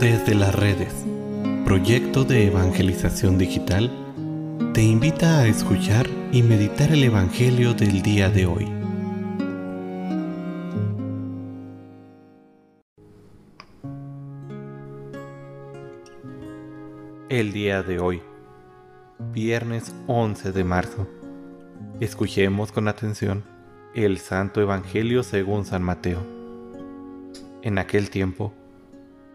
Desde las redes, proyecto de evangelización digital, te invita a escuchar y meditar el Evangelio del día de hoy. El día de hoy, viernes 11 de marzo. Escuchemos con atención el Santo Evangelio según San Mateo. En aquel tiempo,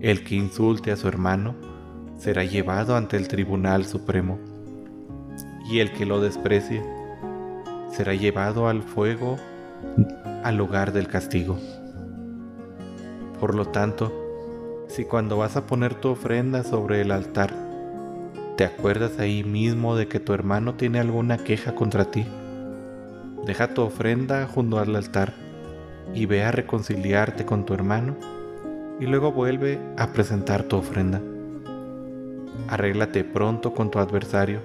El que insulte a su hermano será llevado ante el tribunal supremo. Y el que lo desprecie será llevado al fuego, al lugar del castigo. Por lo tanto, si cuando vas a poner tu ofrenda sobre el altar, te acuerdas ahí mismo de que tu hermano tiene alguna queja contra ti, deja tu ofrenda junto al altar y ve a reconciliarte con tu hermano y luego vuelve a presentar tu ofrenda. Arréglate pronto con tu adversario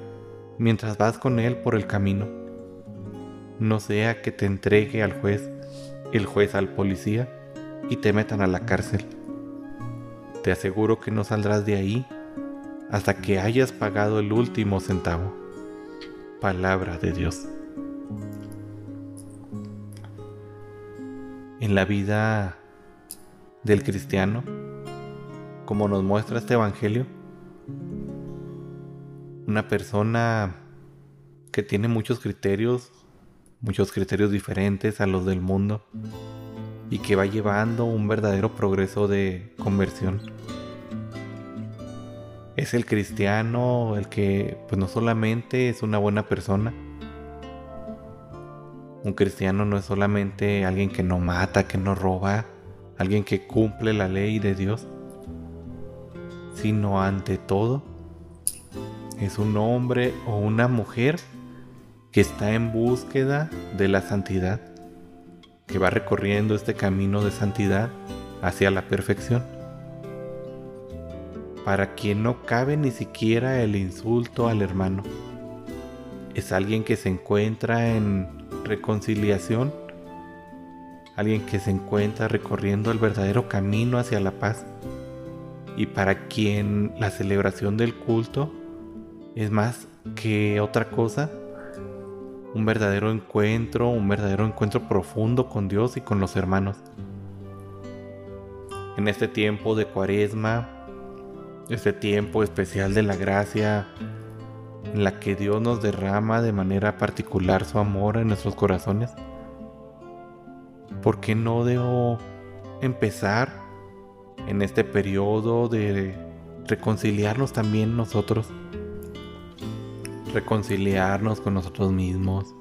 mientras vas con él por el camino. No sea que te entregue al juez, el juez al policía y te metan a la cárcel. Te aseguro que no saldrás de ahí hasta que hayas pagado el último centavo. Palabra de Dios. en la vida del cristiano, como nos muestra este Evangelio, una persona que tiene muchos criterios, muchos criterios diferentes a los del mundo y que va llevando un verdadero progreso de conversión. Es el cristiano el que pues no solamente es una buena persona, un cristiano no es solamente alguien que no mata, que no roba, alguien que cumple la ley de Dios, sino ante todo es un hombre o una mujer que está en búsqueda de la santidad, que va recorriendo este camino de santidad hacia la perfección. Para quien no cabe ni siquiera el insulto al hermano. Es alguien que se encuentra en reconciliación, alguien que se encuentra recorriendo el verdadero camino hacia la paz y para quien la celebración del culto es más que otra cosa, un verdadero encuentro, un verdadero encuentro profundo con Dios y con los hermanos. En este tiempo de cuaresma, este tiempo especial de la gracia, en la que Dios nos derrama de manera particular su amor en nuestros corazones? ¿Por qué no debo empezar en este periodo de reconciliarnos también nosotros? Reconciliarnos con nosotros mismos,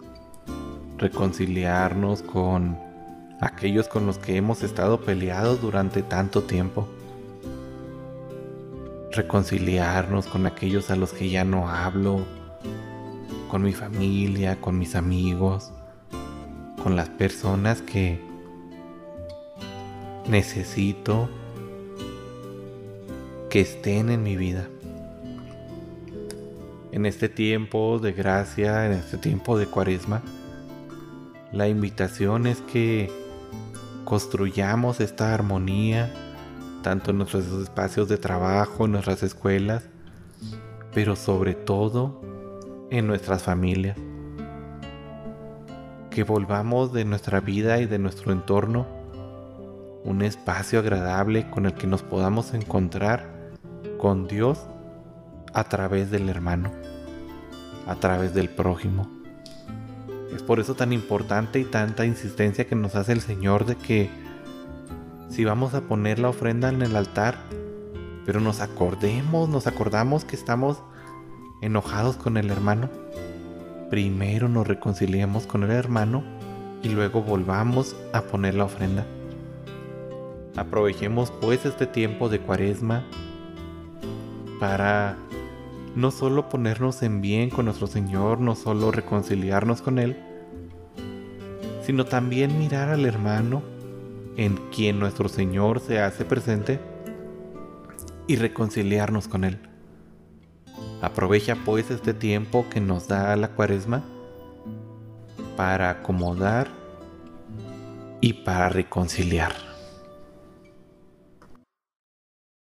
reconciliarnos con aquellos con los que hemos estado peleados durante tanto tiempo reconciliarnos con aquellos a los que ya no hablo, con mi familia, con mis amigos, con las personas que necesito que estén en mi vida. En este tiempo de gracia, en este tiempo de cuaresma, la invitación es que construyamos esta armonía tanto en nuestros espacios de trabajo, en nuestras escuelas, pero sobre todo en nuestras familias. Que volvamos de nuestra vida y de nuestro entorno un espacio agradable con el que nos podamos encontrar con Dios a través del hermano, a través del prójimo. Es por eso tan importante y tanta insistencia que nos hace el Señor de que si vamos a poner la ofrenda en el altar, pero nos acordemos, nos acordamos que estamos enojados con el hermano. Primero nos reconciliemos con el hermano y luego volvamos a poner la ofrenda. Aprovechemos pues este tiempo de cuaresma para no solo ponernos en bien con nuestro Señor, no solo reconciliarnos con Él, sino también mirar al hermano en quien nuestro Señor se hace presente y reconciliarnos con Él. Aprovecha pues este tiempo que nos da la cuaresma para acomodar y para reconciliar.